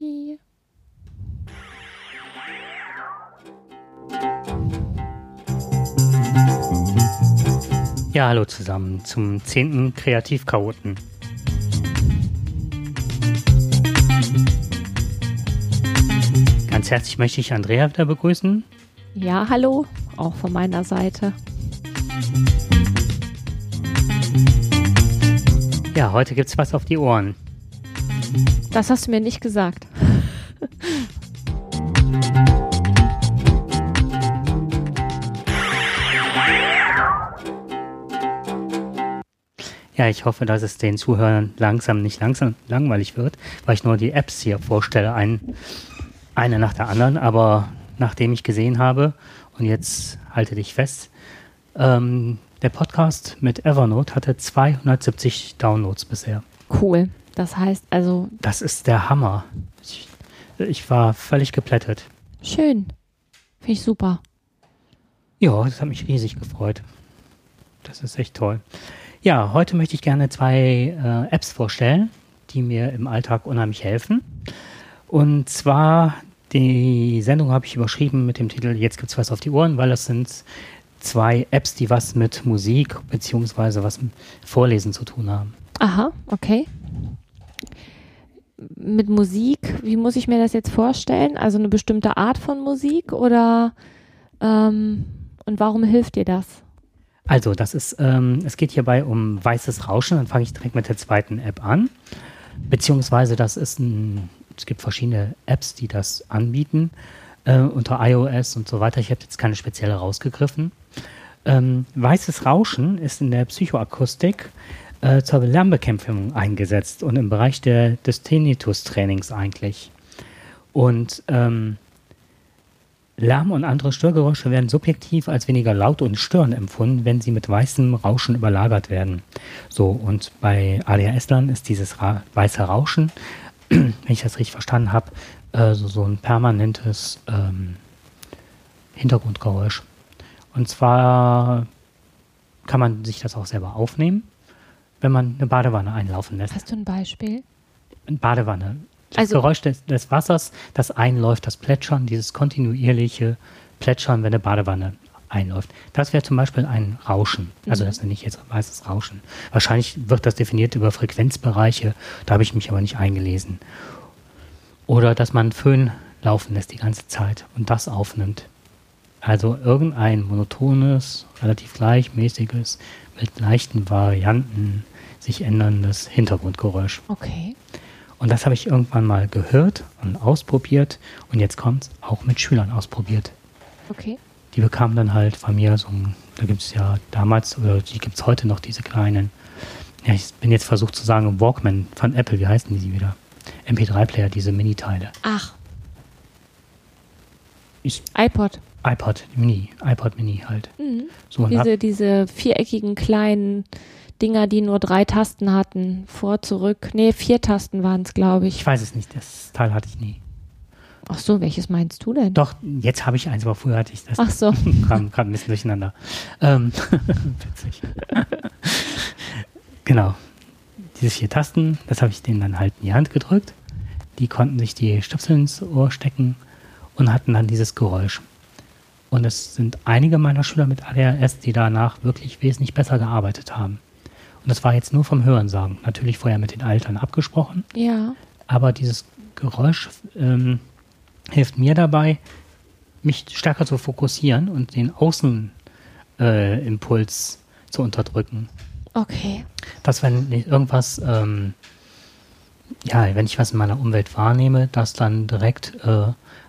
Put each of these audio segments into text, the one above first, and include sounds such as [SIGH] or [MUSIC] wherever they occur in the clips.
Ja, hallo zusammen zum 10. Kreativchaoten. Ganz herzlich möchte ich Andrea wieder begrüßen. Ja, hallo, auch von meiner Seite. Ja, heute gibt's was auf die Ohren. Das hast du mir nicht gesagt. Ich hoffe, dass es den Zuhörern langsam nicht langsam langweilig wird, weil ich nur die Apps hier vorstelle, ein, eine nach der anderen. Aber nachdem ich gesehen habe, und jetzt halte dich fest, ähm, der Podcast mit Evernote hatte 270 Downloads bisher. Cool. Das heißt also. Das ist der Hammer. Ich, ich war völlig geplättet. Schön. Finde ich super. Ja, das hat mich riesig gefreut. Das ist echt toll. Ja, heute möchte ich gerne zwei äh, Apps vorstellen, die mir im Alltag unheimlich helfen. Und zwar die Sendung habe ich überschrieben mit dem Titel Jetzt gibt's was auf die Ohren, weil das sind zwei Apps, die was mit Musik beziehungsweise was mit Vorlesen zu tun haben. Aha, okay. Mit Musik, wie muss ich mir das jetzt vorstellen? Also eine bestimmte Art von Musik oder ähm, und warum hilft dir das? Also, das ist, ähm, es geht hierbei um weißes Rauschen. Dann fange ich direkt mit der zweiten App an. Beziehungsweise, das ist ein, es gibt verschiedene Apps, die das anbieten, äh, unter iOS und so weiter. Ich habe jetzt keine spezielle rausgegriffen. Ähm, weißes Rauschen ist in der Psychoakustik äh, zur Lärmbekämpfung eingesetzt und im Bereich der, des Tinnitus-Trainings eigentlich. Und ähm, Lärm und andere Störgeräusche werden subjektiv als weniger laut und störend empfunden, wenn sie mit weißem Rauschen überlagert werden. So, und bei ADHS-Lern ist dieses Ra weiße Rauschen, [CLEARS THROAT] wenn ich das richtig verstanden habe, äh, so, so ein permanentes ähm, Hintergrundgeräusch. Und zwar kann man sich das auch selber aufnehmen, wenn man eine Badewanne einlaufen lässt. Hast du ein Beispiel? Eine Badewanne. Das Also- Geräusch des, des Wassers, das einläuft, das Plätschern, dieses kontinuierliche Plätschern, wenn eine Badewanne einläuft. Das wäre zum Beispiel ein Rauschen. Also das nenne ich jetzt weißes Rauschen. Wahrscheinlich wird das definiert über Frequenzbereiche, da habe ich mich aber nicht eingelesen. Oder dass man Föhn laufen lässt die ganze Zeit und das aufnimmt. Also irgendein monotones, relativ gleichmäßiges, mit leichten Varianten sich änderndes Hintergrundgeräusch. Okay. Und das habe ich irgendwann mal gehört und ausprobiert und jetzt kommt auch mit Schülern ausprobiert. Okay. Die bekamen dann halt von mir so ein, da gibt es ja damals, oder die gibt es heute noch, diese kleinen, ja, ich bin jetzt versucht zu sagen, Walkman von Apple, wie heißen die wieder? MP3-Player, diese Mini-Teile. Ach, Ich- iPod. iPod Mini, iPod Mini halt. Mhm. So, Diese, diese viereckigen kleinen Dinger, die nur drei Tasten hatten. Vor, zurück. Nee, vier Tasten waren es, glaube ich ich. weiß es nicht, das Teil hatte ich nie. Ach so, welches meinst du denn? Doch, jetzt habe ich eins, aber früher hatte ich das. Ach so. [LAUGHS] kam gerade ein bisschen durcheinander. Ähm, [LAUGHS] witzig. [LAUGHS] genau. Diese vier Tasten, das habe ich denen dann halt in die Hand gedrückt. Die konnten sich die Stöpsel ins Ohr stecken und hatten dann dieses Geräusch. Und es sind einige meiner Schüler mit ADHS, die danach wirklich wesentlich besser gearbeitet haben. Und das war jetzt nur vom Hörensagen. Natürlich vorher mit den Eltern abgesprochen. Ja. Aber dieses Geräusch ähm, hilft mir dabei, mich stärker zu fokussieren und den Außenimpuls äh, zu unterdrücken. Okay. Dass wenn ich irgendwas, ähm, ja, wenn ich was in meiner Umwelt wahrnehme, das dann direkt äh,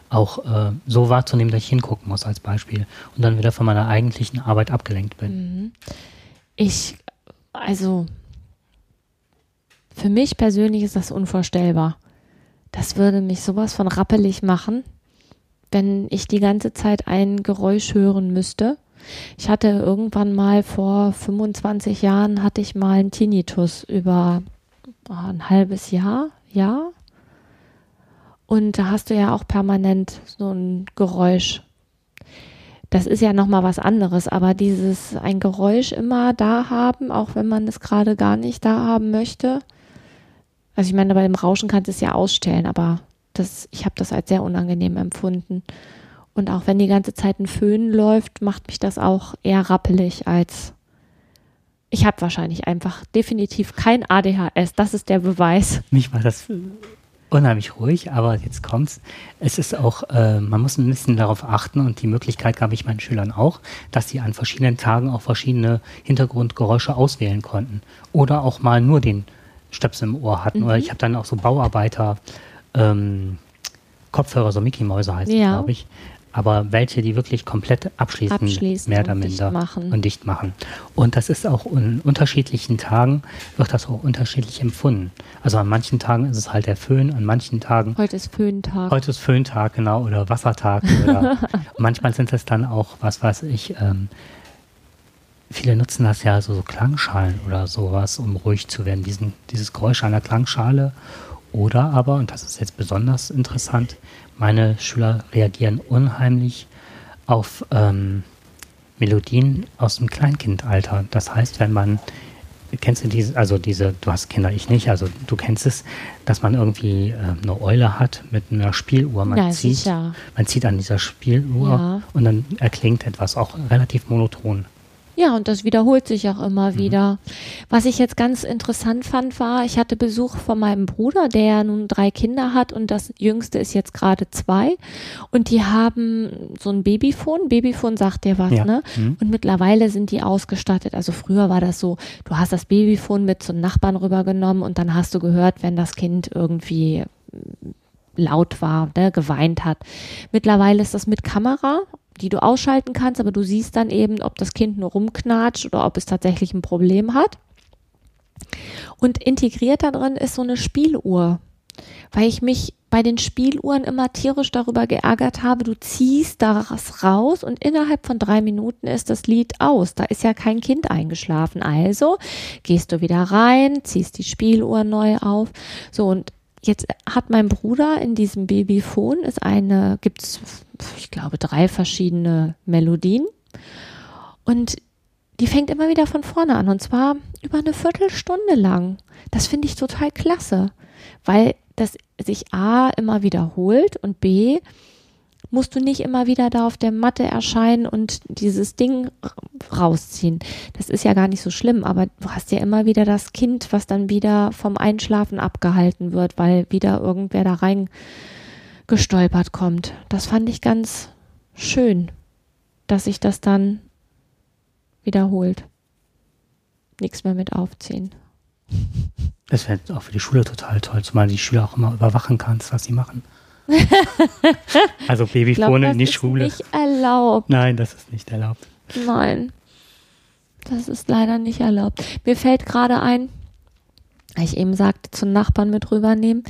auch äh, so wahrzunehmen, dass ich hingucken muss als Beispiel und dann wieder von meiner eigentlichen Arbeit abgelenkt bin. Mhm. Ich, also, für mich persönlich ist das unvorstellbar. Das würde mich sowas von rappelig machen, wenn ich die ganze Zeit ein Geräusch hören müsste. Ich hatte irgendwann mal vor 25 Jahren hatte ich mal einen Tinnitus über ein halbes Jahr, ja. Und da hast du ja auch permanent so ein Geräusch. Das ist ja nochmal was anderes, aber dieses ein Geräusch immer da haben, auch wenn man es gerade gar nicht da haben möchte. Also ich meine, bei dem Rauschen kannst du es ja ausstellen, aber das, ich habe das als sehr unangenehm empfunden. Und auch wenn die ganze Zeit ein Föhn läuft, macht mich das auch eher rappelig als ich habe wahrscheinlich einfach definitiv kein ADHS. Das ist der Beweis. Mich war das unheimlich ruhig, aber jetzt kommt's. Es ist auch, äh, man muss ein bisschen darauf achten und die Möglichkeit gab ich meinen Schülern auch, dass sie an verschiedenen Tagen auch verschiedene Hintergrundgeräusche auswählen konnten oder auch mal nur den Stöpsel im Ohr hatten. Mhm. Oder ich habe dann auch so Bauarbeiter ähm, Kopfhörer, so Mickey Mäuse heißt ja. glaube ich, aber welche, die wirklich komplett abschließen, abschließen mehr oder minder machen. und dicht machen. Und das ist auch in unterschiedlichen Tagen, wird das auch unterschiedlich empfunden. Also an manchen Tagen ist es halt der Föhn, an manchen Tagen. Heute ist Föhntag. Heute ist Föhntag, genau, oder Wassertag. Oder [LAUGHS] manchmal sind es dann auch, was weiß ich, ähm, viele nutzen das ja so, so Klangschalen oder sowas, um ruhig zu werden. Diesen, dieses Geräusch einer Klangschale. Oder aber, und das ist jetzt besonders interessant, meine Schüler reagieren unheimlich auf ähm, Melodien aus dem Kleinkindalter. Das heißt, wenn man, kennst du diese, also diese, du hast Kinder, ich nicht, also du kennst es, dass man irgendwie äh, eine Eule hat mit einer Spieluhr. Man, ja, zieht, man zieht an dieser Spieluhr ja. und dann erklingt etwas, auch relativ monoton. Ja, und das wiederholt sich auch immer mhm. wieder. Was ich jetzt ganz interessant fand, war, ich hatte Besuch von meinem Bruder, der nun drei Kinder hat und das jüngste ist jetzt gerade zwei. Und die haben so ein Babyphone. Babyphone sagt der was, ja. ne? Mhm. Und mittlerweile sind die ausgestattet. Also früher war das so, du hast das Babyphone mit zum Nachbarn rübergenommen und dann hast du gehört, wenn das Kind irgendwie laut war, ne, geweint hat. Mittlerweile ist das mit Kamera die du ausschalten kannst, aber du siehst dann eben, ob das Kind nur rumknatscht oder ob es tatsächlich ein Problem hat. Und integriert da drin ist so eine Spieluhr, weil ich mich bei den Spieluhren immer tierisch darüber geärgert habe, du ziehst das raus und innerhalb von drei Minuten ist das Lied aus. Da ist ja kein Kind eingeschlafen. Also gehst du wieder rein, ziehst die Spieluhr neu auf. So und jetzt hat mein Bruder in diesem Babyphone ist eine, gibt's ich glaube, drei verschiedene Melodien. Und die fängt immer wieder von vorne an und zwar über eine Viertelstunde lang. Das finde ich total klasse, weil das sich A immer wiederholt und B musst du nicht immer wieder da auf der Matte erscheinen und dieses Ding rausziehen. Das ist ja gar nicht so schlimm, aber du hast ja immer wieder das Kind, was dann wieder vom Einschlafen abgehalten wird, weil wieder irgendwer da rein gestolpert kommt. Das fand ich ganz schön, dass sich das dann wiederholt. Nichts mehr mit aufziehen. Das wäre auch für die Schule total toll, zumal die Schüler auch immer überwachen kannst, was sie machen. [LAUGHS] also Babyfone in die Schule. Das ist nicht erlaubt. Nein, das ist nicht erlaubt. Nein, das ist leider nicht erlaubt. Mir fällt gerade ein, ich eben sagte, zu Nachbarn mit rübernehmen.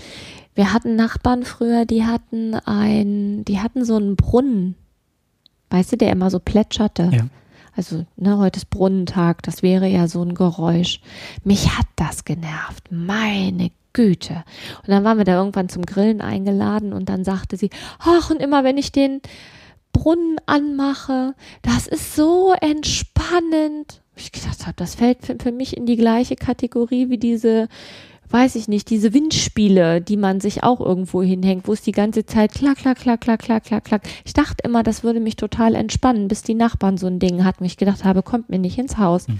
Wir hatten Nachbarn früher, die hatten ein, die hatten so einen Brunnen, weißt du, der immer so plätscherte. Ja. Also, ne, heute ist Brunnentag, das wäre ja so ein Geräusch. Mich hat das genervt. Meine Güte. Und dann waren wir da irgendwann zum Grillen eingeladen und dann sagte sie, ach, und immer wenn ich den Brunnen anmache, das ist so entspannend. Ich gedacht habe, das fällt für, mich in die gleiche Kategorie wie diese weiß ich nicht, diese Windspiele, die man sich auch irgendwo hinhängt, wo es die ganze Zeit klack, klack, klack, klack, klack, klack, klack. Ich dachte immer, das würde mich total entspannen, bis die Nachbarn so ein Ding hatten. Ich gedacht habe, kommt mir nicht ins Haus. Mhm.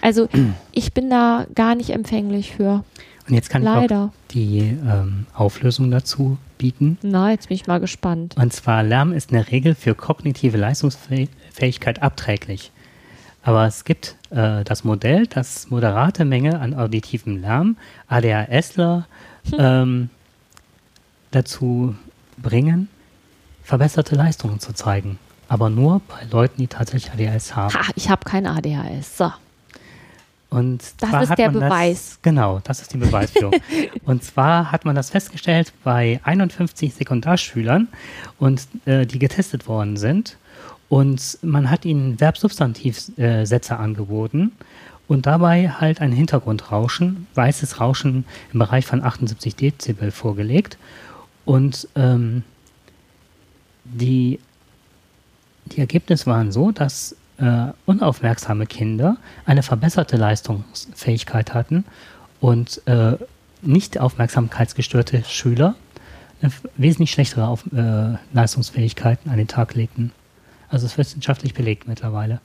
Also ich bin da gar nicht empfänglich für. Und jetzt kann Leider. ich die ähm, Auflösung dazu bieten. Na, jetzt bin ich mal gespannt. Und zwar Lärm ist in der Regel für kognitive Leistungsfähigkeit abträglich. Aber es gibt äh, das Modell, das moderate Menge an auditivem Lärm, ADHSler, hm. ähm, dazu bringen, verbesserte Leistungen zu zeigen. Aber nur bei Leuten, die tatsächlich ADHS haben. Ha, ich habe kein ADHS. So. Und das ist der Beweis. Das, genau, das ist die Beweisführung. [LAUGHS] und zwar hat man das festgestellt bei 51 Sekundarschülern und äh, die getestet worden sind. Und man hat ihnen Verbsubstantivsätze angeboten und dabei halt ein Hintergrundrauschen, weißes Rauschen im Bereich von 78 Dezibel vorgelegt. Und ähm, die, die Ergebnisse waren so, dass äh, unaufmerksame Kinder eine verbesserte Leistungsfähigkeit hatten und äh, nicht aufmerksamkeitsgestörte Schüler wesentlich schlechtere Auf, äh, Leistungsfähigkeiten an den Tag legten. Also es ist wissenschaftlich belegt mittlerweile.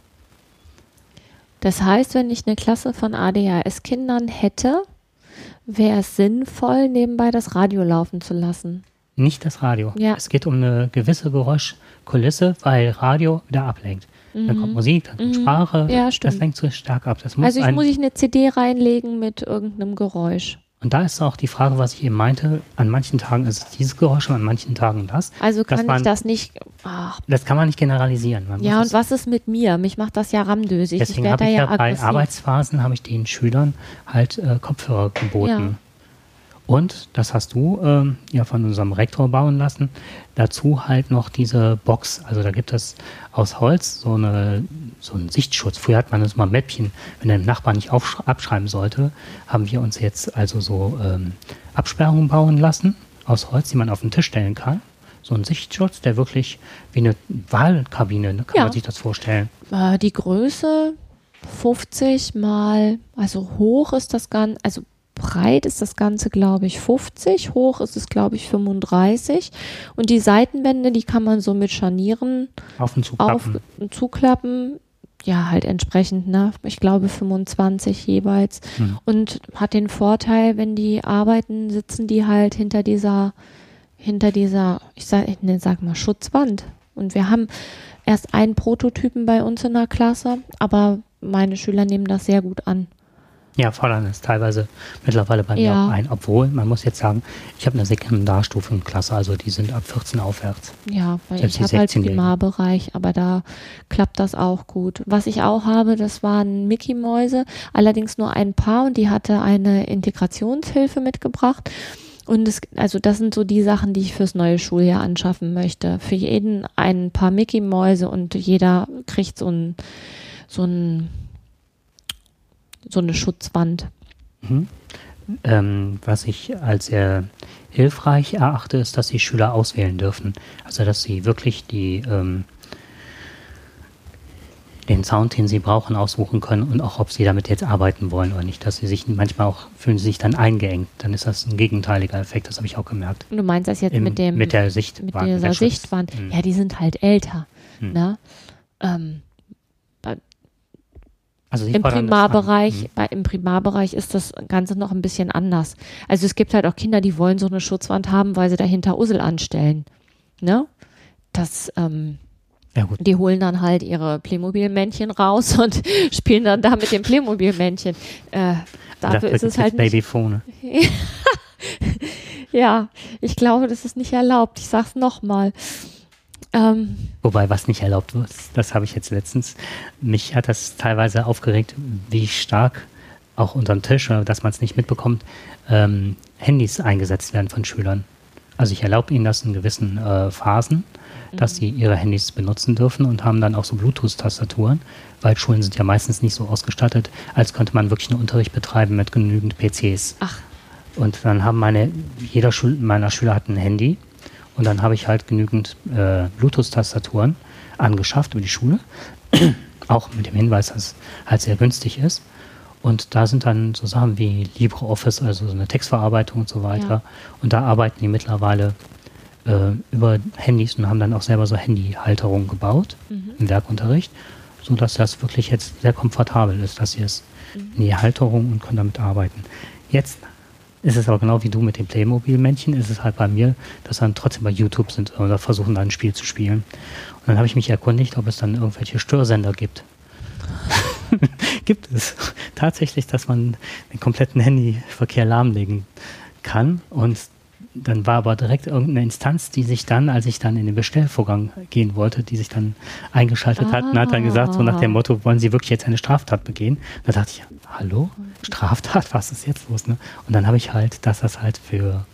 Das heißt, wenn ich eine Klasse von ADHS-Kindern hätte, wäre es sinnvoll, nebenbei das Radio laufen zu lassen. Nicht das Radio. Ja. Es geht um eine gewisse Geräuschkulisse, weil Radio wieder ablenkt. Dann kommt Musik, dann kommt Mhm. Sprache. Ja, stimmt. Das lenkt zu stark ab. Also ich muss ich eine CD reinlegen mit irgendeinem Geräusch. und da ist auch die Frage, was ich eben meinte. An manchen Tagen ist es dieses Geräusch und an manchen Tagen das. Also kann waren- ich das nicht. Ach, Das kann man nicht generalisieren. Man ja, und was ist mit mir? Mich macht das ja ramdösig. Deswegen habe ich ja ja bei. Arbeitsphasen habe ich den Schülern halt äh, Kopfhörer geboten. Und das hast du ähm, ja von unserem Rektor bauen lassen. Dazu halt noch diese Box. Also da gibt es aus Holz so, eine, so einen Sichtschutz. Früher hat man das mal Mäppchen, wenn der Nachbar nicht abschreiben sollte, haben wir uns jetzt also so ähm, Absperrungen bauen lassen aus Holz, die man auf den Tisch stellen kann. So ein Sichtschutz, der wirklich wie eine Wahlkabine, ne, kann Ja. man sich das vorstellen. Äh, die Größe 50 mal, also hoch ist das Ganze, also breit ist das Ganze, glaube ich, 50, hoch ist es, glaube ich, 35. Und die Seitenwände, die kann man so mit Scharnieren Auf und zu auf und zuklappen. Ja, halt entsprechend, ne? Ich glaube 25 jeweils. Hm. Und hat den Vorteil, wenn die arbeiten, sitzen die halt hinter dieser, hinter dieser, ich sag, ich ne, sag mal, Schutzwand. Und wir haben erst einen Prototypen bei uns in der Klasse, aber meine Schüler nehmen das sehr gut an. Ja, fordern es teilweise mittlerweile bei mir Ja. auch ein. Obwohl, man muss jetzt sagen, ich habe eine Sekundarstufenklasse, also die sind ab 14 aufwärts. Ja, weil Selbst ich habe halt 16-Jährigen. Primarbereich, aber da klappt das auch gut. Was ich auch habe, das waren Mickey-Mäuse, allerdings nur ein Paar und die hatte eine Integrationshilfe mitgebracht. Und es, also das sind so die Sachen, die ich fürs neue Schuljahr anschaffen möchte. Für jeden ein paar Mickey-Mäuse und jeder kriegt so ein, so ein, so eine Schutzwand. Mhm. Ähm, was ich als sehr hilfreich erachte, ist, dass die Schüler auswählen dürfen. Also, dass sie wirklich die, ähm, den Sound, den sie brauchen, aussuchen können und auch, ob sie damit jetzt arbeiten wollen oder nicht. Dass sie sich manchmal auch fühlen sie sich dann eingeengt. Dann ist das ein gegenteiliger Effekt, das habe ich auch gemerkt. Und du meinst das jetzt Im- mit dem, mit der Sicht, mit der dieser Schutz. Sichtwand. Mhm. Ja, die sind halt älter. Hm. Ne? Ähm, Also Im. Primarbereich, Mhm. bei, im Primarbereich ist das Ganze noch ein bisschen anders. Also es gibt halt auch Kinder, die wollen so eine Schutzwand haben, weil sie dahinter Ussel anstellen. Ne? Das, ähm, Ja gut, die holen dann halt ihre Playmobil-Männchen raus [LAUGHS] und spielen dann da mit dem Playmobil-Männchen. Äh, dafür ist es halt nicht, Babyphone. [LAUGHS] ja, ich glaube, das ist nicht erlaubt. Ich sag's nochmal. Ähm, Wobei, was nicht erlaubt wird, das habe ich jetzt letztens, mich hat das teilweise aufgeregt, wie stark auch unterm Tisch, oder dass man es nicht mitbekommt, ähm, Handys eingesetzt werden von Schülern. Also ich erlaube ihnen das in gewissen äh, Phasen, dass sie ihre Handys benutzen dürfen und haben dann auch so Bluetooth-Tastaturen, weil Schulen sind ja meistens nicht so ausgestattet, als könnte man wirklich einen Unterricht betreiben mit genügend PCs. ach, Und dann haben meine, jeder Schul meiner Schüler hat ein Handy und dann habe ich halt genügend äh, Bluetooth-Tastaturen angeschafft über die Schule. [CLEARS THROAT] Auch mit dem Hinweis, dass es halt sehr günstig ist. Und da sind dann so Sachen wie LibreOffice, also so eine Textverarbeitung und so weiter. Ja. Und da arbeiten die mittlerweile äh, über Handys und haben dann auch selber so Handyhalterungen gebaut mhm. im Werkunterricht, sodass das wirklich jetzt sehr komfortabel ist, dass sie es in die Halterung und können damit arbeiten. Jetzt ist es aber genau wie du mit dem Playmobil-Männchen, ist es halt bei mir, dass dann trotzdem bei YouTube sind oder versuchen dann ein Spiel zu spielen. Und dann habe ich mich erkundigt, ob es dann irgendwelche Störsender gibt. [LAUGHS] gibt es tatsächlich, dass man den kompletten Handyverkehr lahmlegen kann und dann war aber direkt irgendeine Instanz, die sich dann, als ich dann in den Bestellvorgang gehen wollte, die sich dann eingeschaltet hat und hat dann gesagt, so nach dem Motto, wollen Sie wirklich jetzt eine Straftat begehen? Da dachte ich, hallo? Straftat? [LAUGHS] Was ist jetzt los? Ne? Und dann habe ich halt, dass das halt für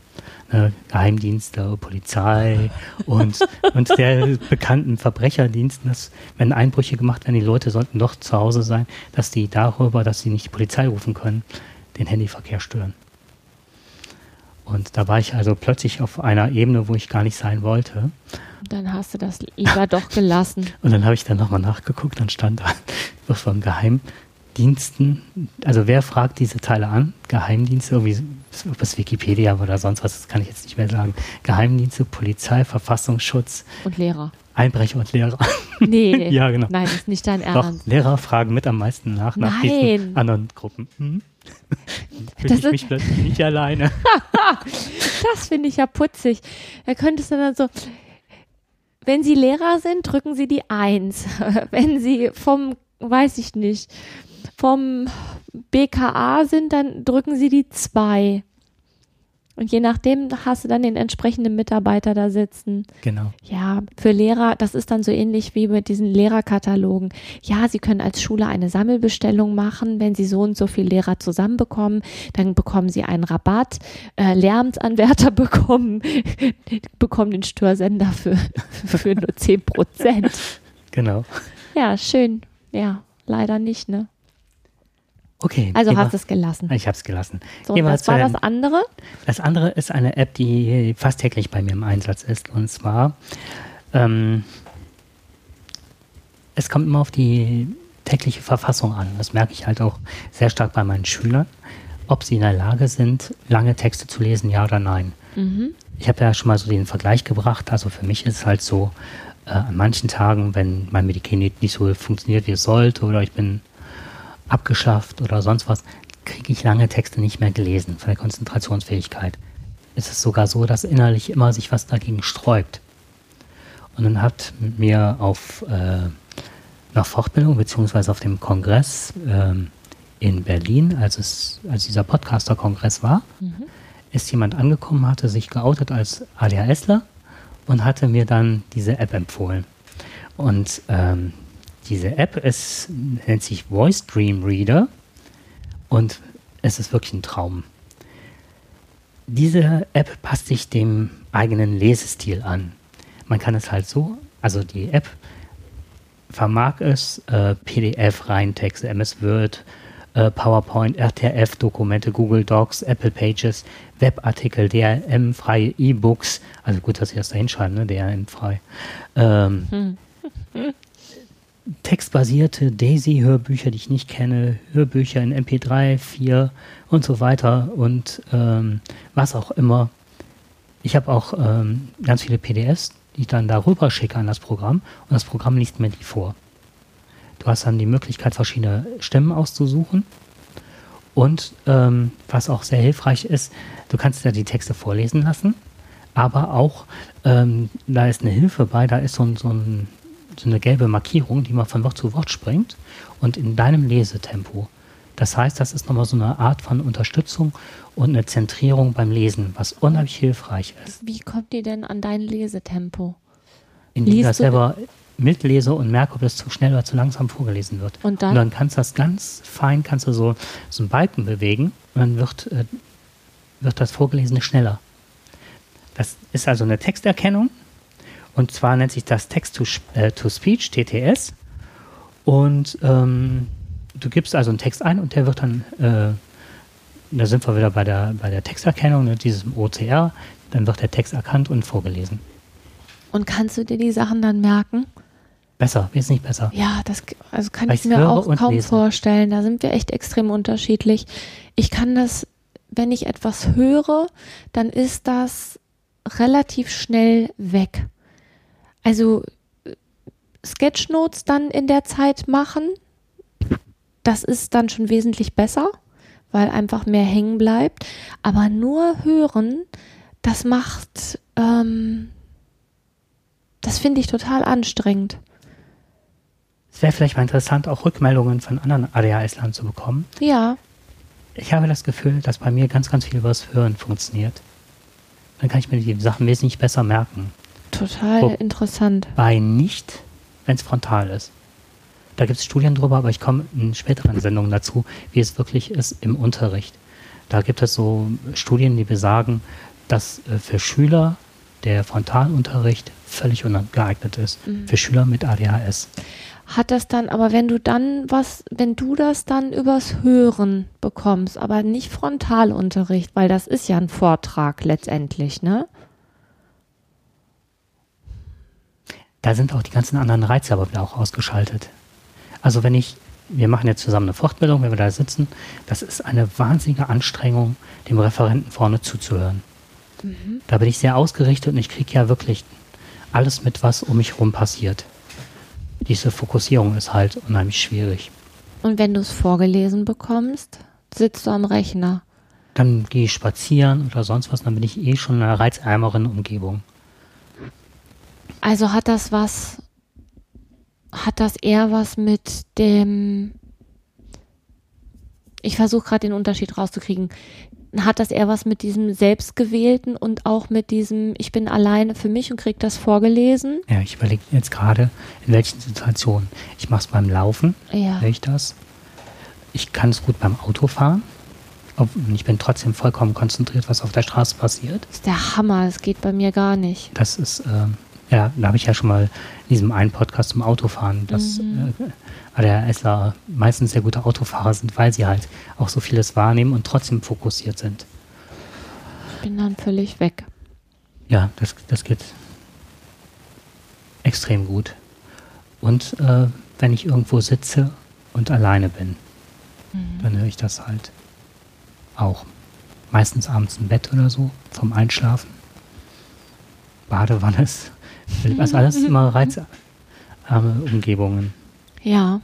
ne, Geheimdienste, Polizei [LAUGHS] und, und der bekannten Verbrecherdiensten, dass wenn Einbrüche gemacht werden, die Leute sollten doch zu Hause sein, dass die darüber, dass sie nicht die Polizei rufen können, den Handyverkehr stören. Und da war ich also plötzlich auf einer Ebene, wo ich gar nicht sein wollte. Dann hast du das lieber doch gelassen. [LAUGHS] Und dann habe ich dann nochmal nachgeguckt, dann stand da, ein Geheim, Diensten, also wer fragt diese Teile an? Geheimdienste, irgendwie was Wikipedia oder sonst was, das kann ich jetzt nicht mehr sagen. Geheimdienste, Polizei, Verfassungsschutz. Und Lehrer. Einbrecher und Lehrer. [LAUGHS] Nee. [LAUGHS] ja, genau. Nein, das ist nicht dein Doch, Ernst. Lehrer fragen mit am meisten nach, nach Nein. diesen anderen Gruppen. Hm? [LAUGHS] Fühle ich mich plötzlich nicht alleine. Das finde ich ja putzig. Da könntest du dann so, wenn Sie Lehrer sind, drücken Sie die Eins. Wenn Sie vom, weiß ich nicht, vom BKA sind, dann drücken Sie die Zwei. Und je nachdem hast du dann den entsprechenden Mitarbeiter da sitzen. Genau. Ja, für Lehrer, das ist dann so ähnlich wie mit diesen Lehrerkatalogen. Ja, Sie können als Schule eine Sammelbestellung machen. Wenn Sie so und so viele Lehrer zusammenbekommen, dann bekommen Sie einen Rabatt. Äh, Lärmsanwärter [LAUGHS] bekommen, bekommen den Störsender für, für nur 10 Prozent. Genau. Ja, schön. Ja, leider nicht, ne? Okay. Also hast du es gelassen. Ich habe es gelassen. So, das war das andere. Das andere ist eine App, die fast täglich bei mir im Einsatz ist. Und zwar, ähm, es kommt immer auf die tägliche Verfassung an. Das merke ich halt auch sehr stark bei meinen Schülern, ob sie in der Lage sind, lange Texte zu lesen, ja oder nein. Mhm. Ich habe ja schon mal so den Vergleich gebracht. Also für mich ist es halt so, äh, an manchen Tagen, wenn mein Medikinet nicht so funktioniert, wie es sollte, oder ich bin abgeschafft oder sonst was, kriege ich lange Texte nicht mehr gelesen von der Konzentrationsfähigkeit. Es ist sogar so, dass innerlich immer sich was dagegen sträubt. Und dann hat mir auf äh, nach Fortbildung beziehungsweise auf dem Kongress ähm, in Berlin, als es als dieser Podcaster-Kongress war, ist jemand angekommen, hatte sich geoutet als ADHSler und hatte mir dann diese App empfohlen. Und ähm, diese App ist, nennt sich Voice Dream Reader und es ist wirklich ein Traum. Diese App passt sich dem eigenen Lesestil an. Man kann es halt so, also die App vermag es, äh, PDF, Reintexte, MS Word, äh, PowerPoint, RTF, Dokumente, Google Docs, Apple Pages, Webartikel, DRM, freie E-Books, also gut, dass Sie das da hinschreiben, ne, DRM frei, ähm, [LAUGHS] textbasierte Daisy-Hörbücher, die ich nicht kenne, Hörbücher in MP3, 4 und so weiter und ähm, was auch immer. Ich habe auch ähm, ganz viele PDFs, die ich dann darüber schicke an das Programm und das Programm liest mir die vor. Du hast dann die Möglichkeit, verschiedene Stimmen auszusuchen. Und ähm, was auch sehr hilfreich ist, du kannst ja die Texte vorlesen lassen, aber auch, ähm, da ist eine Hilfe bei, da ist so, so, ein, so eine gelbe Markierung, die mal von Wort zu Wort springt und in deinem Lesetempo. Das heißt, das ist nochmal so eine Art von Unterstützung und eine Zentrierung beim Lesen, was unheimlich hilfreich ist. Wie kommt die denn an dein Lesetempo? Indem ich das selber mitlese und merke, ob das zu schnell oder zu langsam vorgelesen wird. Und dann? Und dann kannst du das ganz fein, kannst du so, so einen Balken bewegen und dann wird, äh, wird das Vorgelesene schneller. Das ist also eine Texterkennung und zwar nennt sich das Text-to-Speech, TTS. Und ähm, du gibst also einen Text ein und der wird dann, äh, da sind wir wieder bei der, bei der Texterkennung, ne, diesem OCR, dann wird der Text erkannt und vorgelesen. Und kannst du dir die Sachen dann merken? Besser, wesentlich besser. Ja, das also kann Weil ich mir auch kaum lese. vorstellen. Da sind wir echt extrem unterschiedlich. Ich kann das, wenn ich etwas höre, dann ist das relativ schnell weg. Also äh, Sketchnotes dann in der Zeit machen, das ist dann schon wesentlich besser, weil einfach mehr hängen bleibt. Aber nur hören, das macht, ähm, das finde ich total anstrengend. Es wäre vielleicht mal interessant, auch Rückmeldungen von anderen ADHS-Lern zu bekommen. Ja, Ich habe das Gefühl, dass bei mir ganz, ganz viel übers Hören funktioniert. Dann kann ich mir die Sachen wesentlich besser merken. Total Oh. interessant. Bei nicht, wenn es frontal ist. Da gibt es Studien drüber, aber ich komme in späteren Sendungen dazu, wie es wirklich ist im Unterricht. Da gibt es so Studien, die besagen, dass äh, für Schüler der Frontalunterricht völlig ungeeignet ist. Für Schüler mit ADHS. Hat das dann, aber wenn du dann was, wenn du das dann übers Hören bekommst, aber nicht Frontalunterricht, weil das ist ja ein Vortrag letztendlich, ne? Da sind auch die ganzen anderen Reize aber wieder auch ausgeschaltet. Also wenn ich wir machen jetzt zusammen eine Fortbildung, wenn wir da sitzen. Das ist eine wahnsinnige Anstrengung, dem Referenten vorne zuzuhören. Mhm. Da bin ich sehr ausgerichtet und ich kriege ja wirklich alles mit, was um mich herum passiert. Diese Fokussierung ist halt unheimlich schwierig. Und wenn du es vorgelesen bekommst, sitzt du am Rechner? Dann gehe ich spazieren oder sonst was, dann bin ich eh schon in einer reizärmeren Umgebung. Also hat das was, hat das eher was mit dem, ich versuche gerade den Unterschied rauszukriegen, hat das eher was mit diesem Selbstgewählten und auch mit diesem, ich bin alleine für mich und kriege das vorgelesen? Ja, ich überlege jetzt gerade, in welchen Situationen. Ich mache es beim Laufen, ja. ich das. Ich kann es gut beim Autofahren. Ich bin trotzdem vollkommen konzentriert, was auf der Straße passiert. Das ist der Hammer, das geht bei mir gar nicht. Das ist, äh, ja, da habe ich ja schon mal in diesem einen Podcast zum Autofahren, dass mhm. äh, ADHSler meistens sehr gute Autofahrer sind, weil sie halt auch so vieles wahrnehmen und trotzdem fokussiert sind. Ich bin dann völlig weg. Ja, das, das geht extrem gut. Und äh, wenn ich irgendwo sitze und alleine bin, mhm. dann höre ich das halt auch. Meistens abends im Bett oder so, vom Einschlafen. Badewanne ist, also alles [LAUGHS] immer reizarme Umgebungen. Ja.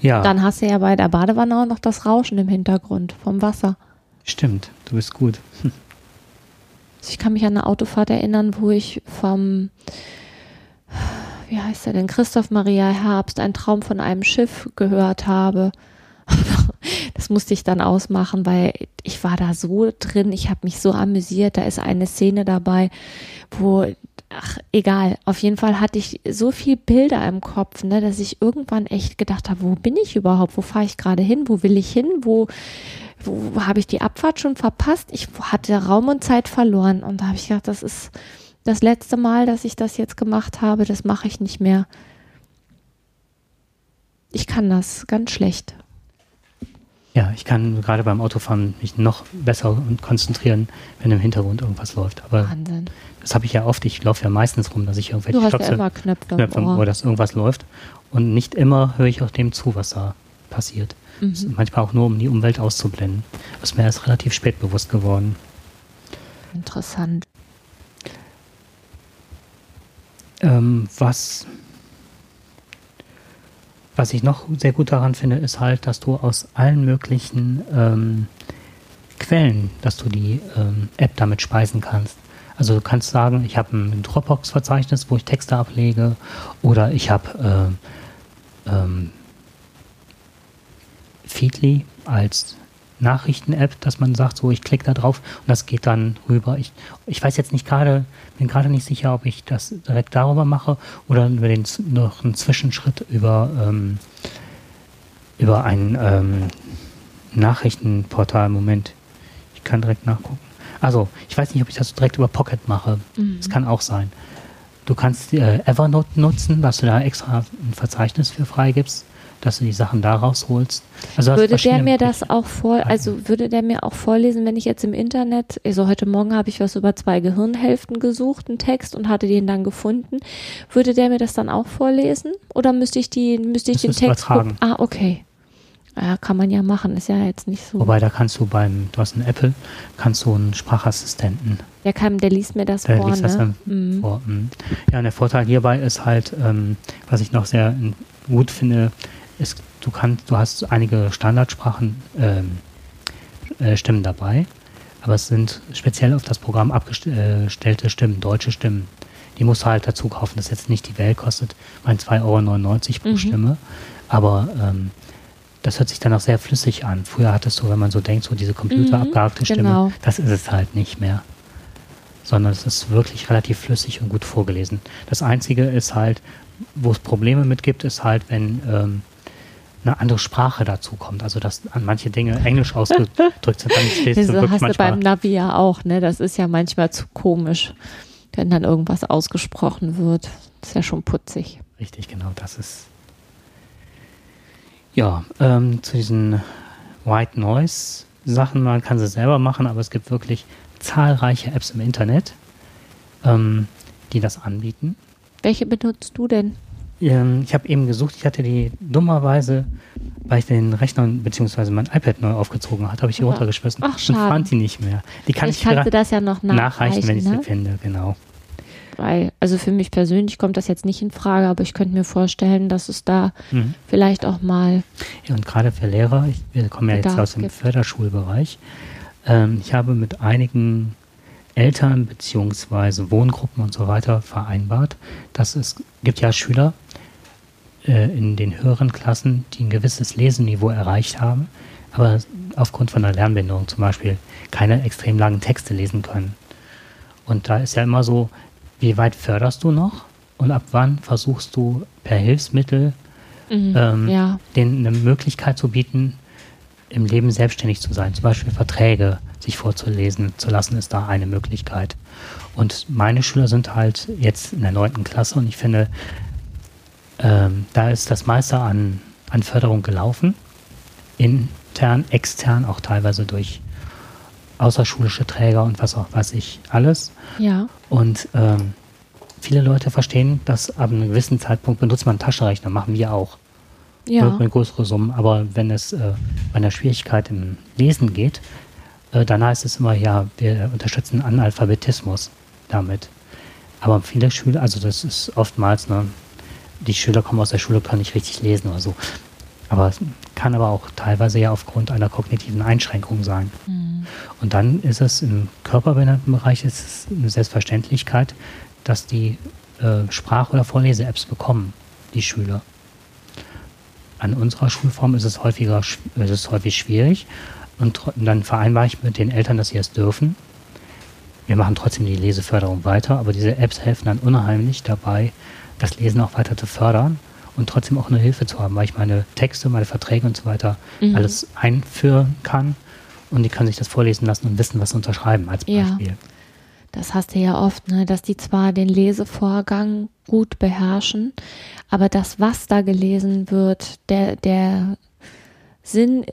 Ja. Dann hast du ja bei der Badewanne auch noch das Rauschen im Hintergrund vom Wasser. Stimmt, du bist gut. Hm. [LAUGHS] Ich kann mich an eine Autofahrt erinnern, wo ich vom, wie heißt er denn, Christoph Maria Herbst, ein Traum von einem Schiff gehört habe. [LAUGHS] Das musste ich dann ausmachen, weil ich war da so drin, ich habe mich so amüsiert. Da ist eine Szene dabei, wo ach, egal. Auf jeden Fall hatte ich so viel Bilder im Kopf, ne, dass ich irgendwann echt gedacht habe, wo bin ich überhaupt? Wo fahre ich gerade hin? Wo will ich hin? Wo, wo, habe ich die Abfahrt schon verpasst? Ich hatte Raum und Zeit verloren. Und da habe ich gedacht, das ist das letzte Mal, dass ich das jetzt gemacht habe. Das mache ich nicht mehr. Ich kann das ganz schlecht. Ja, ich kann gerade beim Autofahren mich noch besser konzentrieren, wenn im Hintergrund irgendwas läuft. Aber Wahnsinn. Das habe ich ja oft. Ich laufe ja meistens rum, dass ich irgendwelche du hast Klöpse, ja Knöpfe, Knöpfe Ohr, dass irgendwas läuft. Und nicht immer höre ich auch dem zu, was da passiert. Mhm. Manchmal auch nur, um die Umwelt auszublenden. Das ist mir erst relativ spät bewusst geworden. Interessant. Ähm, was was ich noch sehr gut daran finde, ist halt, dass du aus allen möglichen ähm, Quellen, dass du die ähm, App damit speisen kannst. Also du kannst sagen, ich habe ein Dropbox-Verzeichnis, wo ich Texte ablege, oder ich habe äh, ähm, Feedly als Nachrichten-App, dass man sagt, so ich klicke da drauf und das geht dann rüber. Ich, ich weiß jetzt nicht gerade, bin gerade nicht sicher, ob ich das direkt darüber mache oder über den noch einen Zwischenschritt über, ähm, über ein ähm, Nachrichtenportal. Moment, ich kann direkt nachgucken. Also, ich weiß nicht, ob ich das direkt über Pocket mache. Mhm. Das kann auch sein. Du kannst äh, Evernote nutzen, dass du da extra ein Verzeichnis für freigibst dass du die Sachen da rausholst. Also würde der mir das auch vor, also würde der mir auch vorlesen, wenn ich jetzt im Internet, also heute Morgen habe ich was über zwei Gehirnhälften gesucht, einen Text und hatte den dann gefunden, würde der mir das dann auch vorlesen? Oder müsste ich die, müsste ich das den Text übertragen. Ah, okay. Ja, kann man ja machen, ist ja jetzt nicht so. Wobei, da kannst du beim, du hast einen Apple, kannst du einen Sprachassistenten. Der kann, der liest mir das der vor, liest ne? Das dann mhm. vor. Mhm. Ja, und der Vorteil hierbei ist halt, ähm, was ich noch sehr gut finde, es, du kannst, du hast einige Standardsprachen ähm, äh, Stimmen dabei, aber es sind speziell auf das Programm abgestellte Stimmen, deutsche Stimmen. Die musst du halt dazu kaufen, das jetzt nicht die Welt kostet, mein 2,99 Euro pro mhm. Stimme, aber ähm, das hört sich dann auch sehr flüssig an. Früher hattest du, wenn man so denkt, so diese computerabgehakte mhm, Stimme, genau. das ist es halt nicht mehr. Sondern es ist wirklich relativ flüssig und gut vorgelesen. Das Einzige ist halt, wo es Probleme mit gibt, ist halt, wenn ähm, eine andere Sprache dazu kommt. Also dass an manche Dinge Englisch [LAUGHS] ausgedrückt sind, dann stehst du wirklich hast manchmal. Du beim Navi ja auch, ne? Das ist ja manchmal zu komisch, wenn dann irgendwas ausgesprochen wird. Das ist ja schon putzig. Richtig, genau, das ist. Ja, ähm, zu diesen White Noise Sachen, man kann sie selber machen, aber es gibt wirklich zahlreiche Apps im Internet, ähm, die das anbieten. Welche benutzt du denn? ähm, ich habe eben gesucht, ich hatte die dummerweise, weil ich den Rechner bzw. mein iPad neu aufgezogen hat, habe ich die Ja. runtergeschmissen Ach, und schade. fand die nicht mehr. Die kann Vielleicht ich kannst du das ja noch nachreichen, nachreichen, wenn ich ne? sie finde, genau. Weil, also für mich persönlich kommt das jetzt nicht in Frage, aber ich könnte mir vorstellen, dass es da Mhm. vielleicht auch mal Ja, und gerade für Lehrer, ich, wir kommen ja jetzt aus dem gibt. Förderschulbereich, ähm, ich habe mit einigen Eltern beziehungsweise Wohngruppen und so weiter vereinbart, dass es gibt ja Schüler äh, in den höheren Klassen, die ein gewisses Leseniveau erreicht haben, aber aufgrund von einer Lernbehinderung zum Beispiel keine extrem langen Texte lesen können. Und da ist ja immer so, wie weit förderst du noch und ab wann versuchst du per Hilfsmittel Mhm. ähm, ja, denen eine Möglichkeit zu bieten, im Leben selbstständig zu sein. Zum Beispiel Verträge sich vorzulesen zu lassen, ist da eine Möglichkeit. Und meine Schüler sind halt jetzt in der neunten Klasse und ich finde, ähm, da ist das meiste an, an Förderung gelaufen. Intern, extern, auch teilweise durch außerschulische Träger und was auch weiß ich alles. ja, Und ähm, viele Leute verstehen, dass ab einem gewissen Zeitpunkt benutzt man einen Taschenrechner, machen wir auch ja, mit, mit größere Summen. Aber wenn es äh, bei einer Schwierigkeit im Lesen geht, äh, dann heißt es immer, ja, wir unterstützen Analphabetismus damit. Aber viele Schüler, also das ist oftmals, ne, die Schüler kommen aus der Schule, können nicht richtig lesen oder so. Aber es kann aber auch teilweise ja aufgrund einer kognitiven Einschränkung sein. Mhm. Und dann ist es im Körperbehindertenbereich ist es eine Selbstverständlichkeit, dass die äh, Sprach- oder Vorlese-Apps bekommen, die Schüler. An unserer Schulform ist es häufiger, ist es häufig schwierig. Und dann vereinbare ich mit den Eltern, dass sie es dürfen. Wir machen trotzdem die Leseförderung weiter, aber diese Apps helfen dann unheimlich dabei, das Lesen auch weiter zu fördern und trotzdem auch eine Hilfe zu haben, weil ich meine Texte, meine Verträge und so weiter Mhm. alles einführen kann und die können sich das vorlesen lassen und wissen, was sie unterschreiben als Ja. Beispiel. Das hast du ja oft, ne, dass die zwar den Lesevorgang gut beherrschen, aber das, was da gelesen wird, der, der Sinn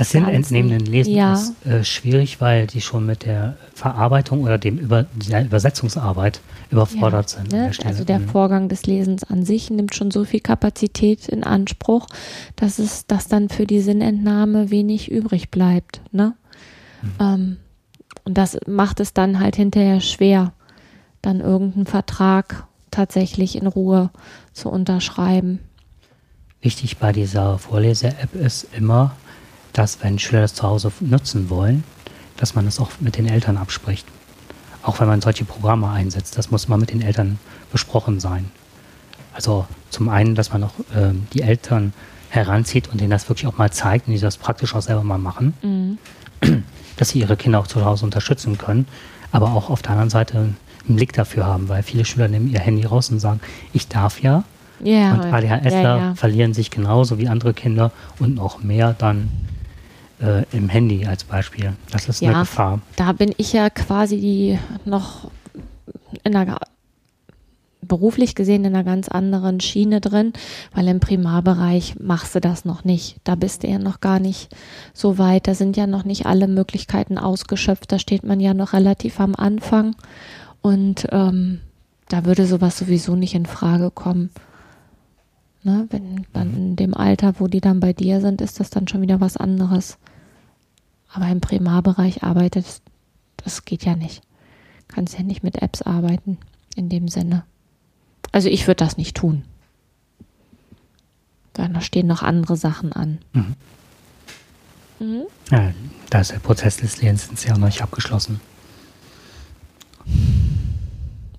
Das Ganzen- Lesen ja, ist äh, schwierig, weil die schon mit der Verarbeitung oder dem Über der Übersetzungsarbeit überfordert ja, sind. Ne? der. Also der Mhm. Vorgang des Lesens an sich nimmt schon so viel Kapazität in Anspruch, dass es, dass dann für die Sinnentnahme wenig übrig bleibt. Ne? Mhm. Ähm, und das macht es dann halt hinterher schwer, dann irgendeinen Vertrag tatsächlich in Ruhe zu unterschreiben. Wichtig bei dieser Vorlese-App ist immer, dass wenn Schüler das zu Hause nutzen wollen, dass man das auch mit den Eltern abspricht. Auch wenn man solche Programme einsetzt, das muss mal mit den Eltern besprochen sein. Also zum einen, dass man auch ähm, die Eltern heranzieht und denen das wirklich auch mal zeigt und die das praktisch auch selber mal machen, Mhm. dass sie ihre Kinder auch zu Hause unterstützen können, aber auch auf der anderen Seite einen Blick dafür haben, weil viele Schüler nehmen ihr Handy raus und sagen, ich darf ja, Ja, und ADHSler ja, ja. verlieren sich genauso wie andere Kinder und noch mehr dann äh, im Handy als Beispiel. Das ist eine Ja. Gefahr. da bin ich ja quasi noch in einer beruflich gesehen in einer ganz anderen Schiene drin, weil im Primarbereich machst du das noch nicht. Da bist du ja noch gar nicht so weit. Da sind ja noch nicht alle Möglichkeiten ausgeschöpft. Da steht man ja noch relativ am Anfang und ähm, da würde sowas sowieso nicht in Frage kommen. Ne? Wenn dann in dem Alter, wo die dann bei dir sind, ist das dann schon wieder was anderes. Aber im Primarbereich arbeitet, das geht ja nicht. Kannst ja nicht mit Apps arbeiten, in dem Sinne. Also ich würde das nicht tun. Da stehen noch andere Sachen an. Mhm. Mhm. Ja, da ist der Prozess des Lernens ja noch nicht abgeschlossen.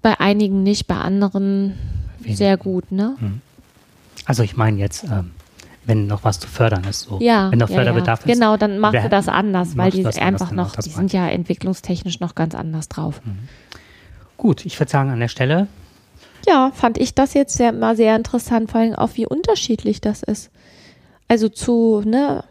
Bei einigen nicht, bei anderen Wenigen. sehr gut, ne? Also ich meine jetzt, ähm, wenn noch was zu fördern ist, so. Ja, wenn noch ja, Förderbedarf ja. ist. Genau, dann machst du das anders, weil die einfach noch, die sind ja entwicklungstechnisch noch ganz anders drauf. Gut, ich würde sagen, an der Stelle, Ja, fand ich das jetzt sehr, mal sehr interessant, vor allem auch wie unterschiedlich das ist. Also zu, ne,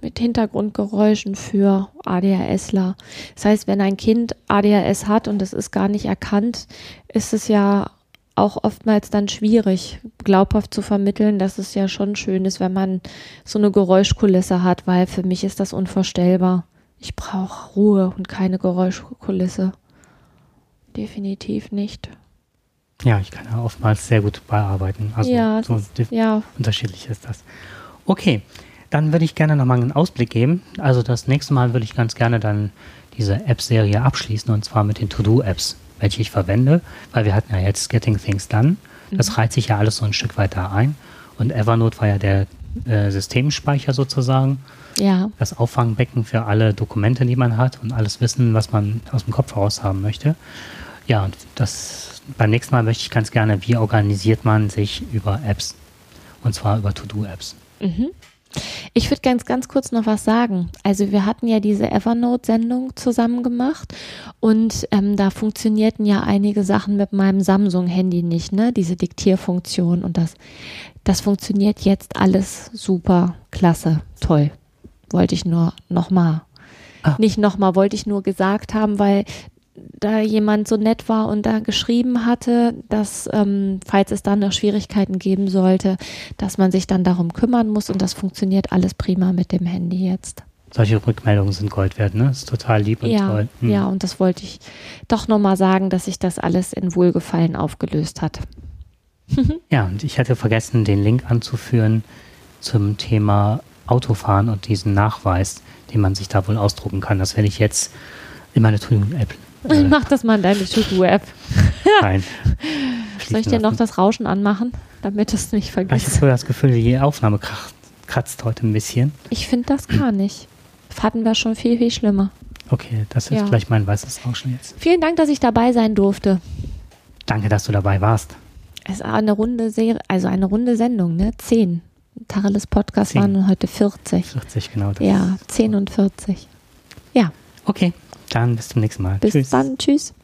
mit Hintergrundgeräuschen für ADHSler. Das heißt, wenn ein Kind ADHS hat und es ist gar nicht erkannt, ist es ja auch oftmals dann schwierig, glaubhaft zu vermitteln, dass es ja schon schön ist, wenn man so eine Geräuschkulisse hat, weil für mich ist das unvorstellbar. Ich brauche Ruhe und keine Geräuschkulisse. Definitiv nicht. Ja, ich kann ja oftmals sehr gut bearbeiten. Also Ja, so dif- ja. unterschiedlich ist das. Okay, dann würde ich gerne nochmal einen Ausblick geben. Also das nächste Mal würde ich ganz gerne dann diese App-Serie abschließen und zwar mit den To-Do-Apps, welche ich verwende, weil wir hatten ja jetzt Getting Things Done. Das reiht sich ja alles so ein Stück weiter ein. Und Evernote war ja der äh, Systemspeicher sozusagen, Ja, das Auffangbecken für alle Dokumente, die man hat und alles Wissen, was man aus dem Kopf heraus haben möchte. Ja, und das beim nächsten Mal möchte ich ganz gerne, wie organisiert man sich über Apps? Und zwar über To-Do-Apps. Ich würde ganz, ganz kurz noch was sagen. Also wir hatten ja diese Evernote-Sendung zusammen gemacht und ähm, da funktionierten ja einige Sachen mit meinem Samsung-Handy nicht, ne? Diese Diktierfunktion und das, das funktioniert jetzt alles super, klasse, toll. Wollte ich nur nochmal. Ah. Nicht nochmal, wollte ich nur gesagt haben, weil da jemand so nett war und da geschrieben hatte, dass, ähm, falls es dann noch Schwierigkeiten geben sollte, dass man sich dann darum kümmern muss und das funktioniert alles prima mit dem Handy jetzt. Solche Rückmeldungen sind Gold wert, ne? Das ist total lieb und Ja, toll. Hm. ja, und das wollte ich doch nochmal sagen, dass sich das alles in Wohlgefallen aufgelöst hat. [LAUGHS] Ja, und ich hatte vergessen, den Link anzuführen zum Thema Autofahren und diesen Nachweis, den man sich da wohl ausdrucken kann. Das werde ich jetzt in meine To-Do-App äh, Mach das mal in deine To-Do-App. rein. [LAUGHS] [LAUGHS] Soll ich dir noch das Rauschen anmachen, damit es nicht Ich habe vergisst? so das Gefühl, die Aufnahme kratzt heute ein bisschen. Ich finde das gar nicht. Das hatten wir schon viel, viel schlimmer. Okay, das ist Ja. vielleicht mein weißes Rauschen jetzt. Vielen Dank, dass ich dabei sein durfte. Danke, dass du dabei warst. Es war eine runde Serie, also eine runde Sendung, ne? Zehn. Tacheles Podcast Zehn. waren heute 40. 40, genau. Das Ja, 10 und 40. Ja, Okay, dann bis zum nächsten Mal. bis Tschüss. dann. Tschüss.